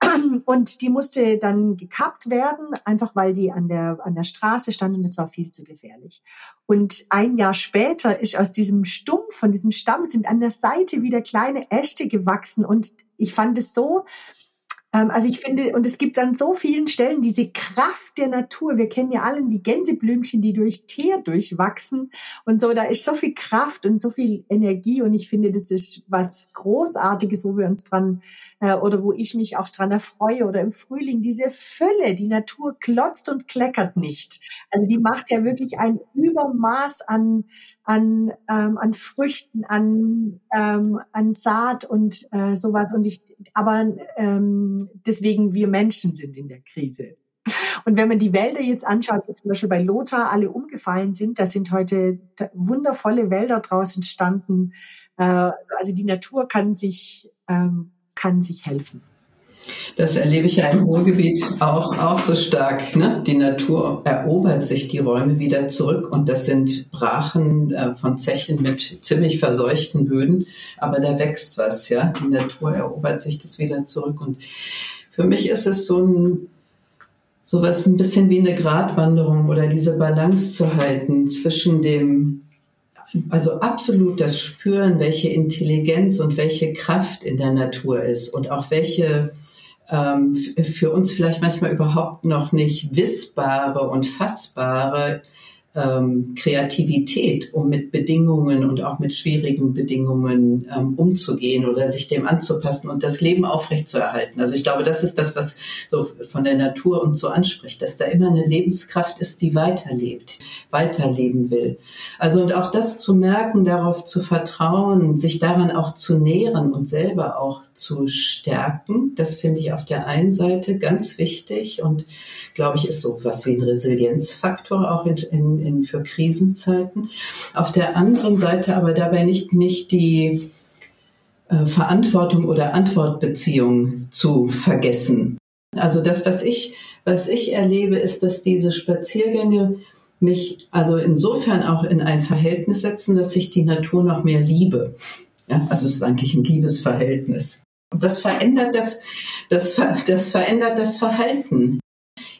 Und die musste dann gekappt werden, einfach weil die an der, an der Straße stand und das war viel zu gefährlich. Und ein Jahr später ist aus diesem Stumpf, von diesem Stamm, sind an der Seite wieder kleine Äste gewachsen und ich fand es so, also ich finde, und es gibt an so vielen Stellen diese Kraft der Natur. Wir kennen ja alle die Gänseblümchen, die durch Teer durchwachsen und so. Da ist so viel Kraft und so viel Energie und ich finde, das ist was Großartiges, wo wir uns dran äh, oder wo ich mich auch dran erfreue oder im Frühling diese Fülle. Die Natur klotzt und kleckert nicht. Also die macht ja wirklich ein Übermaß an an ähm, an Früchten, an ähm, an Saat und äh, sowas. Und ich, aber ähm, deswegen wir Menschen sind in der Krise. Und wenn man die Wälder jetzt anschaut, zum Beispiel bei Lothar alle umgefallen sind, da sind heute wundervolle Wälder draus entstanden. Äh, also die Natur kann sich, ähm, kann sich helfen. Das erlebe ich ja im Ruhrgebiet auch, auch so stark. Ne? Die Natur erobert sich die Räume wieder zurück und das sind Brachen äh, von Zechen mit ziemlich verseuchten Böden, aber da wächst was. Ja, Die Natur erobert sich das wieder zurück und für mich ist es so ein sowas ein bisschen wie eine Gratwanderung oder diese Balance zu halten zwischen dem also absolut das Spüren, welche Intelligenz und welche Kraft in der Natur ist und auch welche ähm, für uns vielleicht manchmal überhaupt noch nicht wissbare und fassbare ähm, Kreativität, um mit Bedingungen und auch mit schwierigen Bedingungen ähm, umzugehen oder sich dem anzupassen und das Leben aufrechtzuerhalten. Also ich glaube, das ist das, was so von der Natur und so anspricht, dass da immer eine Lebenskraft ist, die weiterlebt, weiterleben will. Also und auch das zu merken, darauf zu vertrauen, sich daran auch zu nähren und selber auch zu stärken, das finde ich auf der einen Seite ganz wichtig und glaube ich, ist so was wie ein Resilienzfaktor auch in, in, in, für Krisenzeiten. Auf der anderen Seite aber dabei nicht, nicht die äh, Verantwortung oder Antwortbeziehung zu vergessen. Also das, was ich, was ich erlebe, ist, dass diese Spaziergänge mich also insofern auch in ein Verhältnis setzen, dass ich die Natur noch mehr liebe. Ja, also es ist eigentlich ein Liebesverhältnis. Das verändert das, das, das verändert das Verhalten.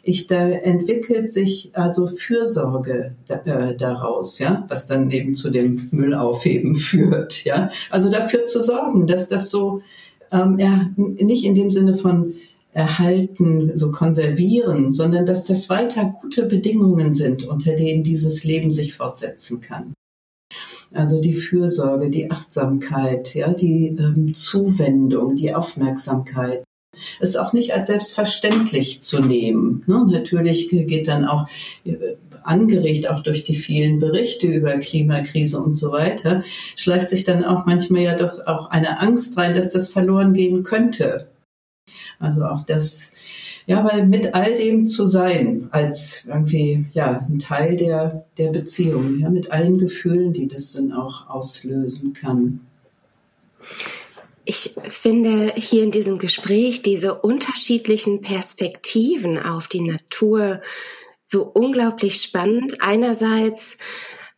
Ich, da entwickelt sich also Fürsorge äh, daraus, ja, was dann eben zu dem Müllaufheben führt, ja. Also dafür zu sorgen, dass das so, ähm, ja, nicht in dem Sinne von erhalten, so konservieren, sondern dass das weiter gute Bedingungen sind, unter denen dieses Leben sich fortsetzen kann. Also die Fürsorge, die Achtsamkeit, ja, die ähm, Zuwendung, die Aufmerksamkeit es auch nicht als selbstverständlich zu nehmen. Ne? Natürlich geht dann auch äh, angeregt auch durch die vielen Berichte über Klimakrise und so weiter, schleicht sich dann auch manchmal ja doch auch eine Angst rein, dass das verloren gehen könnte. Also auch das, ja, weil mit all dem zu sein, als irgendwie, ja, ein Teil der, der Beziehung, ja, mit allen Gefühlen, die das dann auch auslösen kann. Ich finde hier in diesem Gespräch diese unterschiedlichen Perspektiven auf die Natur so unglaublich spannend. Einerseits,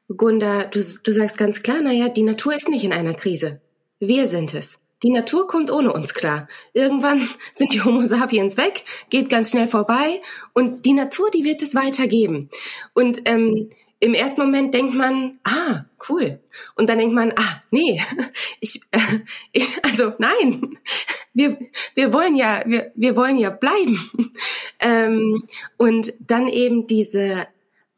Gunda, du, du sagst ganz klar, naja, die Natur ist nicht in einer Krise. Wir sind es. Die Natur kommt ohne uns klar. Irgendwann sind die Homo sapiens weg, geht ganz schnell vorbei und die Natur, die wird es weitergeben. Und ähm, im ersten Moment denkt man, ah, cool. Und dann denkt man, ah, nee, ich, äh, ich also nein, wir, wir wollen ja, wir, wir wollen ja bleiben. Ähm, und dann eben diese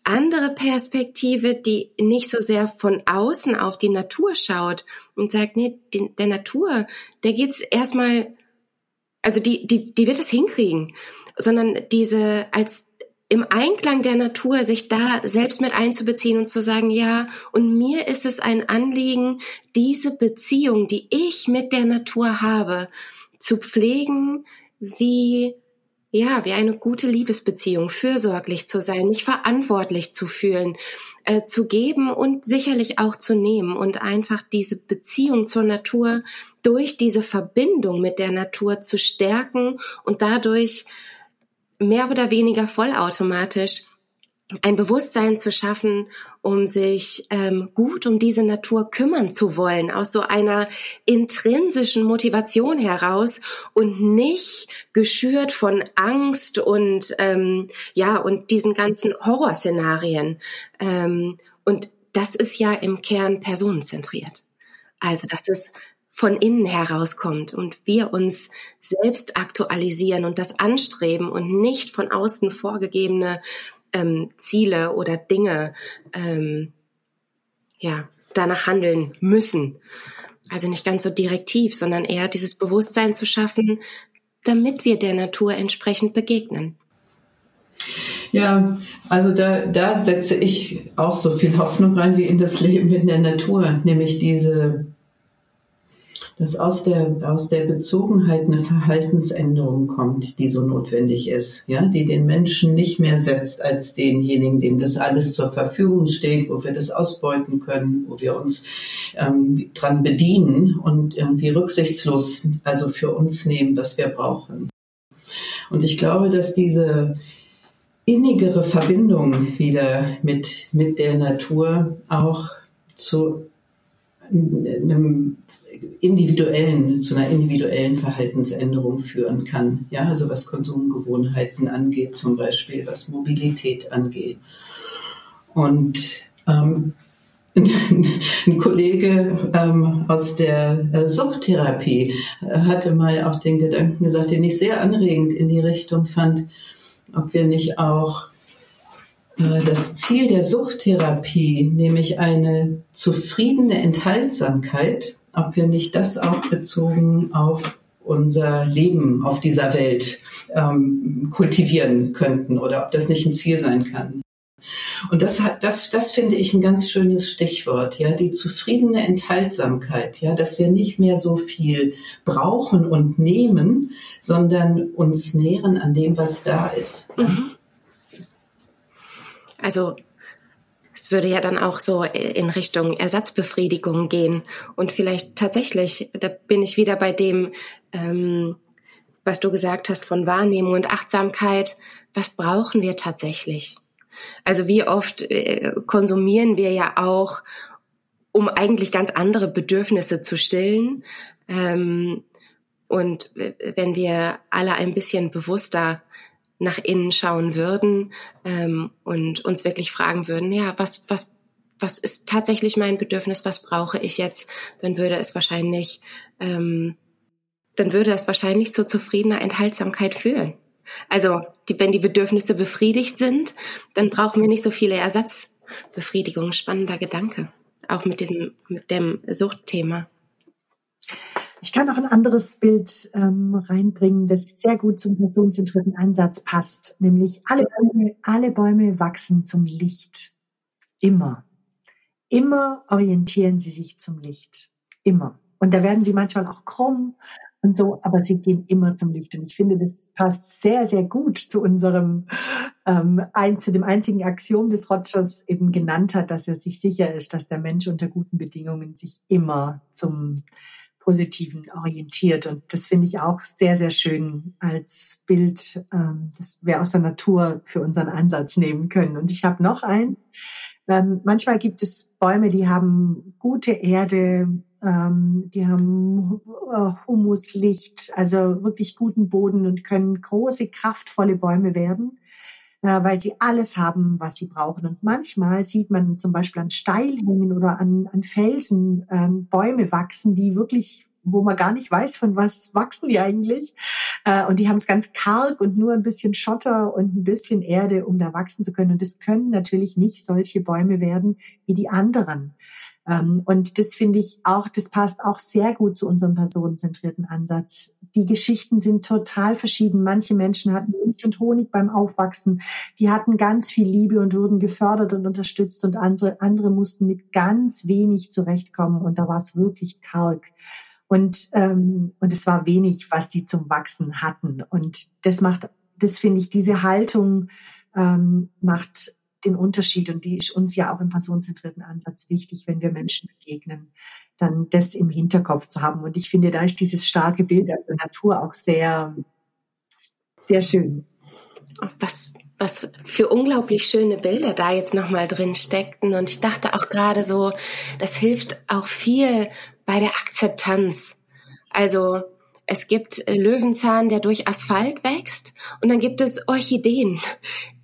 andere Perspektive, die nicht so sehr von außen auf die Natur schaut und sagt, nee, den, der Natur, der geht's erstmal also die, die, die wird es hinkriegen, sondern diese als im Einklang der Natur sich da selbst mit einzubeziehen und zu sagen, ja, und mir ist es ein Anliegen, diese Beziehung, die ich mit der Natur habe, zu pflegen, wie ja, wie eine gute Liebesbeziehung, fürsorglich zu sein, mich verantwortlich zu fühlen, äh, zu geben und sicherlich auch zu nehmen und einfach diese Beziehung zur Natur durch diese Verbindung mit der Natur zu stärken und dadurch mehr oder weniger vollautomatisch ein Bewusstsein zu schaffen, um sich ähm, gut um diese Natur kümmern zu wollen, aus so einer intrinsischen Motivation heraus und nicht geschürt von Angst und ähm, ja und diesen ganzen Horrorszenarien. Ähm, und das ist ja im Kern personenzentriert. Also dass es von innen herauskommt und wir uns selbst aktualisieren und das anstreben und nicht von außen vorgegebene ähm, Ziele oder Dinge ähm, ja danach handeln müssen. Also nicht ganz so direktiv, sondern eher dieses Bewusstsein zu schaffen, damit wir der Natur entsprechend begegnen. Ja, also da, da setze ich auch so viel Hoffnung rein wie in das Leben in der Natur, nämlich diese dass aus der, aus der Bezogenheit eine Verhaltensänderung kommt, die so notwendig ist, ja, die den Menschen nicht mehr setzt als denjenigen, dem das alles zur Verfügung steht, wo wir das ausbeuten können, wo wir uns ähm, dran bedienen und irgendwie rücksichtslos, also für uns nehmen, was wir brauchen. Und ich glaube, dass diese innigere Verbindung wieder mit, mit der Natur auch zu einem individuellen, zu einer individuellen Verhaltensänderung führen kann. Ja, also was Konsumgewohnheiten angeht, zum Beispiel, was Mobilität angeht. Und ähm, ein Kollege ähm, aus der äh, Suchttherapie äh, hatte mal auch den Gedanken gesagt, den ich sehr anregend in die Richtung fand, ob wir nicht auch äh, das Ziel der Suchttherapie, nämlich eine zufriedene Enthaltsamkeit, ob wir nicht das auch bezogen auf unser Leben auf dieser Welt ähm, kultivieren könnten oder ob das nicht ein Ziel sein kann. Und das das, das finde ich ein ganz schönes Stichwort, ja, die zufriedene Enthaltsamkeit, ja, dass wir nicht mehr so viel brauchen und nehmen, sondern uns nähren an dem, was da ist. Mhm. Also es würde ja dann auch so in Richtung Ersatzbefriedigung gehen. Und vielleicht tatsächlich, da bin ich wieder bei dem, ähm, was du gesagt hast von Wahrnehmung und Achtsamkeit. Was brauchen wir tatsächlich? Also wie oft äh, konsumieren wir ja auch, um eigentlich ganz andere Bedürfnisse zu stillen. Ähm, und wenn wir alle ein bisschen bewusster nach innen schauen würden ähm, und uns wirklich fragen würden, ja, was, was, was ist tatsächlich mein Bedürfnis, was brauche ich jetzt, dann würde es wahrscheinlich, ähm, dann würde es wahrscheinlich zu zufriedener Enthaltsamkeit führen. Also, die, wenn die Bedürfnisse befriedigt sind, dann brauchen wir nicht so viele Ersatzbefriedigungen. Spannender Gedanke. Auch mit diesem, mit dem Suchtthema. Ich kann auch ein anderes Bild ähm, reinbringen, das sehr gut zum personenzentrierten Ansatz passt, nämlich alle Bäume, alle Bäume wachsen zum Licht. Immer. Immer orientieren sie sich zum Licht. Immer. Und da werden sie manchmal auch krumm und so, aber sie gehen immer zum Licht. Und ich finde, das passt sehr, sehr gut zu unserem, ähm, ein, zu dem einzigen Axiom, das Rogers eben genannt hat, dass er sich sicher ist, dass der Mensch unter guten Bedingungen sich immer zum Positiven orientiert. Und das finde ich auch sehr, sehr schön als Bild, ähm, das wir aus der Natur für unseren Ansatz nehmen können. Und ich habe noch eins. Ähm, manchmal gibt es Bäume, die haben gute Erde, ähm, die haben äh, Humuslicht, also wirklich guten Boden und können große, kraftvolle Bäume werden weil sie alles haben, was sie brauchen. Und manchmal sieht man zum Beispiel an Steilhängen oder an, an Felsen ähm, Bäume wachsen, die wirklich wo man gar nicht weiß, von was wachsen die eigentlich. Äh, und die haben es ganz karg und nur ein bisschen Schotter und ein bisschen Erde, um da wachsen zu können. Und es können natürlich nicht solche Bäume werden wie die anderen. Ähm, und das finde ich auch, das passt auch sehr gut zu unserem personenzentrierten Ansatz. Die Geschichten sind total verschieden. Manche Menschen hatten Milch und Honig beim Aufwachsen. Die hatten ganz viel Liebe und wurden gefördert und unterstützt und andere, andere mussten mit ganz wenig zurechtkommen und da war es wirklich karg. Und, ähm, und es war wenig, was sie zum Wachsen hatten. Und das macht, das finde ich, diese Haltung ähm, macht den Unterschied und die ist uns ja auch im personenzentrierten Ansatz wichtig, wenn wir Menschen begegnen, dann das im Hinterkopf zu haben. Und ich finde, da ist dieses starke Bild der Natur auch sehr, sehr schön. Was, was für unglaublich schöne Bilder da jetzt nochmal drin steckten. Und ich dachte auch gerade so, das hilft auch viel bei der Akzeptanz. Also, es gibt Löwenzahn, der durch Asphalt wächst und dann gibt es Orchideen,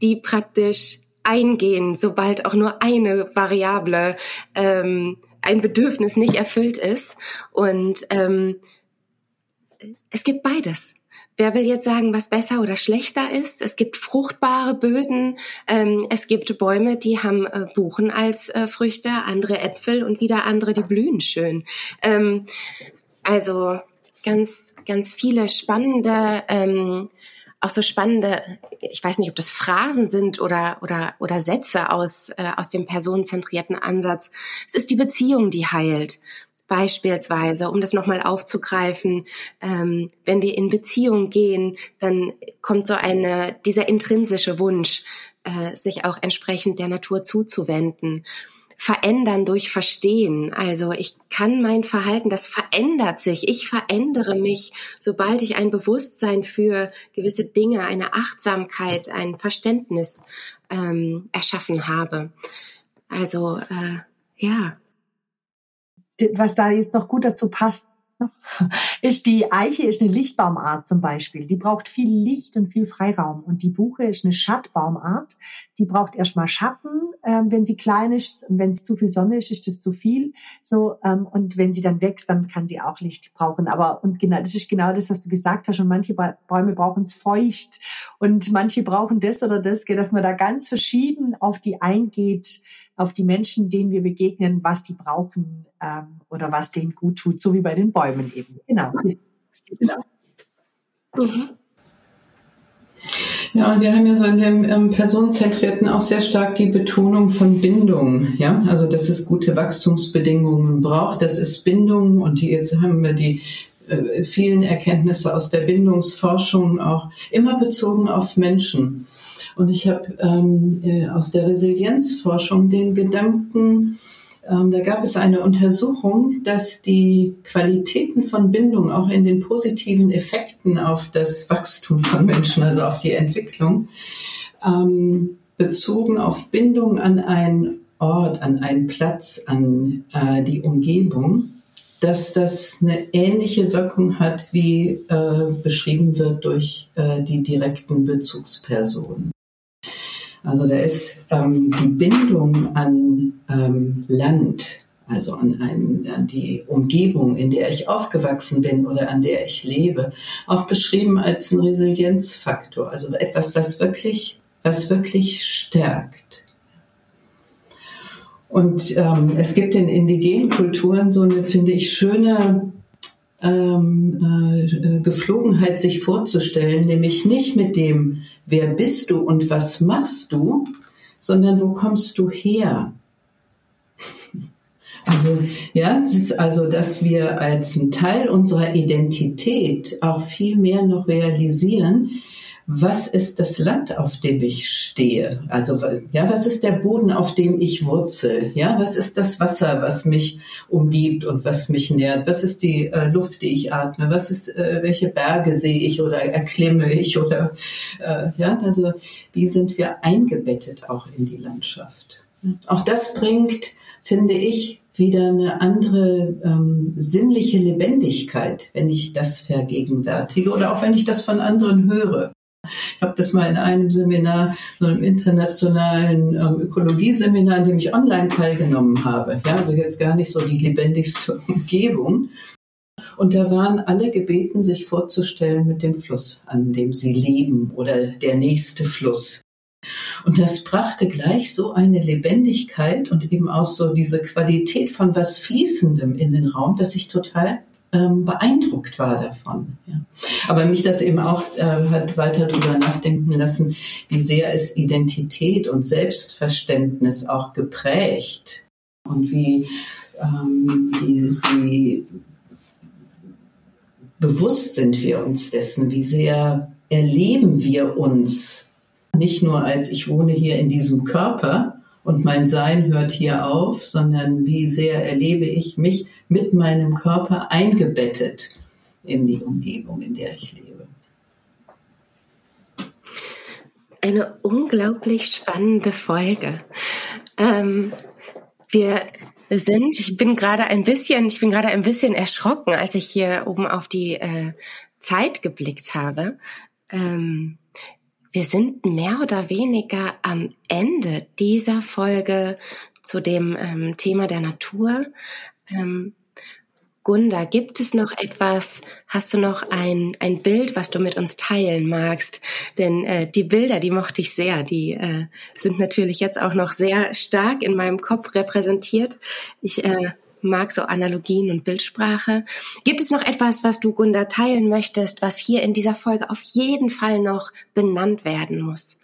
die praktisch eingehen, sobald auch nur eine Variable, ähm, ein Bedürfnis nicht erfüllt ist. Und ähm, es gibt beides. Wer will jetzt sagen, was besser oder schlechter ist? Es gibt fruchtbare Böden, ähm, es gibt Bäume, die haben äh, Buchen als äh, Früchte, andere Äpfel und wieder andere, die blühen schön. Ähm, also ganz, ganz viele spannende ähm, auch so spannende, ich weiß nicht, ob das Phrasen sind oder, oder, oder Sätze aus, äh, aus dem personenzentrierten Ansatz. Es ist die Beziehung, die heilt. Beispielsweise, um das nochmal aufzugreifen, ähm, wenn wir in Beziehung gehen, dann kommt so eine, dieser intrinsische Wunsch, äh, sich auch entsprechend der Natur zuzuwenden verändern durch Verstehen. Also ich kann mein Verhalten, das verändert sich. Ich verändere mich, sobald ich ein Bewusstsein für gewisse Dinge, eine Achtsamkeit, ein Verständnis ähm, erschaffen habe. Also äh, ja. Was da jetzt noch gut dazu passt, ist die Eiche ist eine Lichtbaumart zum Beispiel. Die braucht viel Licht und viel Freiraum. Und die Buche ist eine Schattbaumart. Die braucht erstmal Schatten, ähm, wenn sie klein ist. Wenn es zu viel Sonne ist, ist das zu viel. So ähm, und wenn sie dann wächst, dann kann sie auch Licht brauchen. Aber und genau, das ist genau das, was du gesagt hast. Und manche Bäume brauchen es feucht und manche brauchen das oder das. Dass man da ganz verschieden auf die eingeht auf die Menschen, denen wir begegnen, was die brauchen ähm, oder was denen gut tut, so wie bei den Bäumen eben. Genau. genau. Mhm. Ja, und wir haben ja so in dem ähm, Personenzentrierten auch sehr stark die Betonung von Bindung. Ja, also dass es gute Wachstumsbedingungen braucht. Das ist Bindung und die, jetzt haben wir die äh, vielen Erkenntnisse aus der Bindungsforschung auch immer bezogen auf Menschen. Und ich habe ähm, äh, aus der Resilienzforschung den Gedanken, ähm, da gab es eine Untersuchung, dass die Qualitäten von Bindung auch in den positiven Effekten auf das Wachstum von Menschen, also auf die Entwicklung, ähm, bezogen auf Bindung an einen Ort, an einen Platz, an äh, die Umgebung, dass das eine ähnliche Wirkung hat, wie äh, beschrieben wird durch äh, die direkten Bezugspersonen. Also da ist ähm, die Bindung an ähm, Land, also an, ein, an die Umgebung, in der ich aufgewachsen bin oder an der ich lebe, auch beschrieben als ein Resilienzfaktor, also etwas, was wirklich, was wirklich stärkt. Und ähm, es gibt in indigenen Kulturen so eine, finde ich, schöne ähm, äh, Geflogenheit sich vorzustellen, nämlich nicht mit dem, wer bist du und was machst du, sondern wo kommst du her? Also, ja, es ist also, dass wir als ein Teil unserer Identität auch viel mehr noch realisieren, was ist das Land, auf dem ich stehe? Also, ja, was ist der Boden, auf dem ich wurzel? Ja, was ist das Wasser, was mich umgibt und was mich nährt? Was ist die äh, Luft, die ich atme? Was ist, äh, welche Berge sehe ich oder erklimme ich oder, äh, ja, also, wie sind wir eingebettet auch in die Landschaft? Auch das bringt, finde ich, wieder eine andere ähm, sinnliche Lebendigkeit, wenn ich das vergegenwärtige oder auch wenn ich das von anderen höre. Ich habe das mal in einem Seminar, so einem internationalen ähm, Ökologieseminar, in dem ich online teilgenommen habe. Ja, also jetzt gar nicht so die lebendigste Umgebung. Und da waren alle gebeten, sich vorzustellen mit dem Fluss, an dem sie leben oder der nächste Fluss. Und das brachte gleich so eine Lebendigkeit und eben auch so diese Qualität von was Fließendem in den Raum, dass ich total ähm, beeindruckt war davon. Ja. Aber mich das eben auch äh, hat weiter darüber nachdenken lassen, wie sehr ist Identität und Selbstverständnis auch geprägt und wie, ähm, wie, wie bewusst sind wir uns dessen, wie sehr erleben wir uns nicht nur als ich wohne hier in diesem Körper und mein Sein hört hier auf, sondern wie sehr erlebe ich mich mit meinem Körper eingebettet in die Umgebung, in der ich lebe. Eine unglaublich spannende Folge. Ähm, wir sind, ich bin gerade ein bisschen, ich bin gerade ein bisschen erschrocken, als ich hier oben auf die äh, Zeit geblickt habe. Ähm, wir sind mehr oder weniger am Ende dieser Folge zu dem ähm, Thema der Natur. Ähm, Gunda, gibt es noch etwas, hast du noch ein, ein Bild, was du mit uns teilen magst? Denn äh, die Bilder, die mochte ich sehr, die äh, sind natürlich jetzt auch noch sehr stark in meinem Kopf repräsentiert. Ich äh, mag so Analogien und Bildsprache. Gibt es noch etwas, was du, Gunda, teilen möchtest, was hier in dieser Folge auf jeden Fall noch benannt werden muss?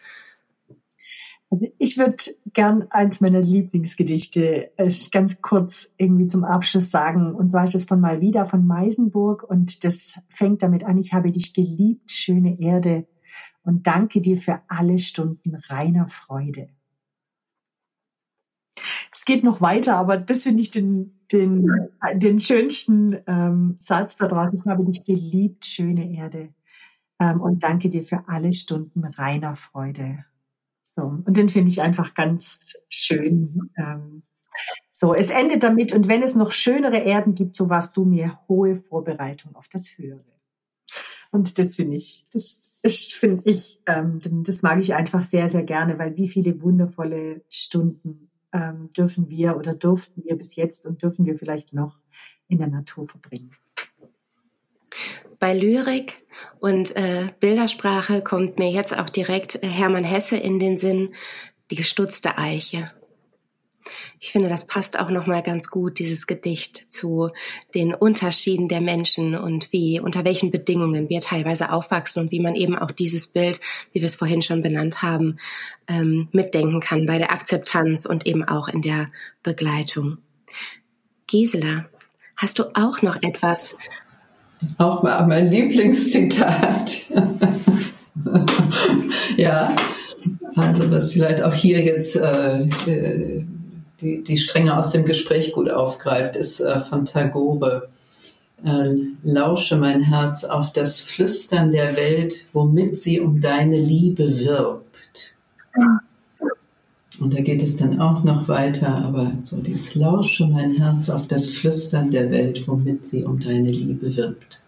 Also ich würde gern eins meiner Lieblingsgedichte äh, ganz kurz irgendwie zum Abschluss sagen. Und zwar ist es von Malvida von Meisenburg und das fängt damit an, ich habe dich geliebt, schöne Erde, und danke dir für alle Stunden reiner Freude. Es geht noch weiter, aber das finde ich den, den, den schönsten ähm, Satz da drauf. Ich habe dich geliebt, schöne Erde. Ähm, und danke dir für alle Stunden reiner Freude. So, und den finde ich einfach ganz schön. Ähm, so, es endet damit, und wenn es noch schönere Erden gibt, so warst du mir hohe Vorbereitung auf das Höhere. Und das finde ich, das finde ich, ähm, das mag ich einfach sehr, sehr gerne, weil wie viele wundervolle Stunden ähm, dürfen wir oder durften wir bis jetzt und dürfen wir vielleicht noch in der Natur verbringen. Bei Lyrik und äh, Bildersprache kommt mir jetzt auch direkt äh, Hermann Hesse in den Sinn, die gestutzte Eiche. Ich finde, das passt auch noch mal ganz gut dieses Gedicht zu den Unterschieden der Menschen und wie unter welchen Bedingungen wir teilweise aufwachsen und wie man eben auch dieses Bild, wie wir es vorhin schon benannt haben, ähm, mitdenken kann bei der Akzeptanz und eben auch in der Begleitung. Gisela, hast du auch noch etwas? Auch mal mein Lieblingszitat. ja, also was vielleicht auch hier jetzt äh, äh die, die Stränge aus dem Gespräch gut aufgreift, ist äh, von Tagore. Äh, lausche mein Herz auf das Flüstern der Welt, womit sie um deine Liebe wirbt. Und da geht es dann auch noch weiter, aber so dieses Lausche mein Herz auf das Flüstern der Welt, womit sie um deine Liebe wirbt.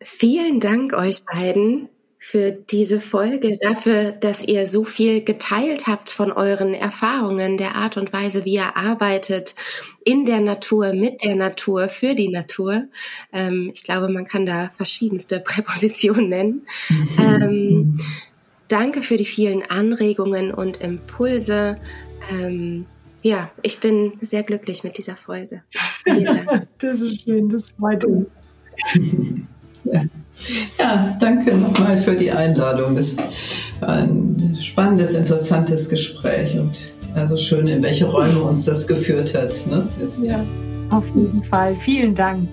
Vielen Dank euch beiden für diese Folge, dafür, dass ihr so viel geteilt habt von euren Erfahrungen, der Art und Weise, wie ihr arbeitet in der Natur, mit der Natur, für die Natur. Ähm, ich glaube, man kann da verschiedenste Präpositionen nennen. Ähm, danke für die vielen Anregungen und Impulse. Ähm, ja, ich bin sehr glücklich mit dieser Folge. Vielen Dank. Das ist schön, das freut uns. ja. Ja, danke nochmal für die Einladung. Das war ein spannendes, interessantes Gespräch und also schön, in welche Räume uns das geführt hat. Ne? ja, auf jeden Fall. Vielen Dank.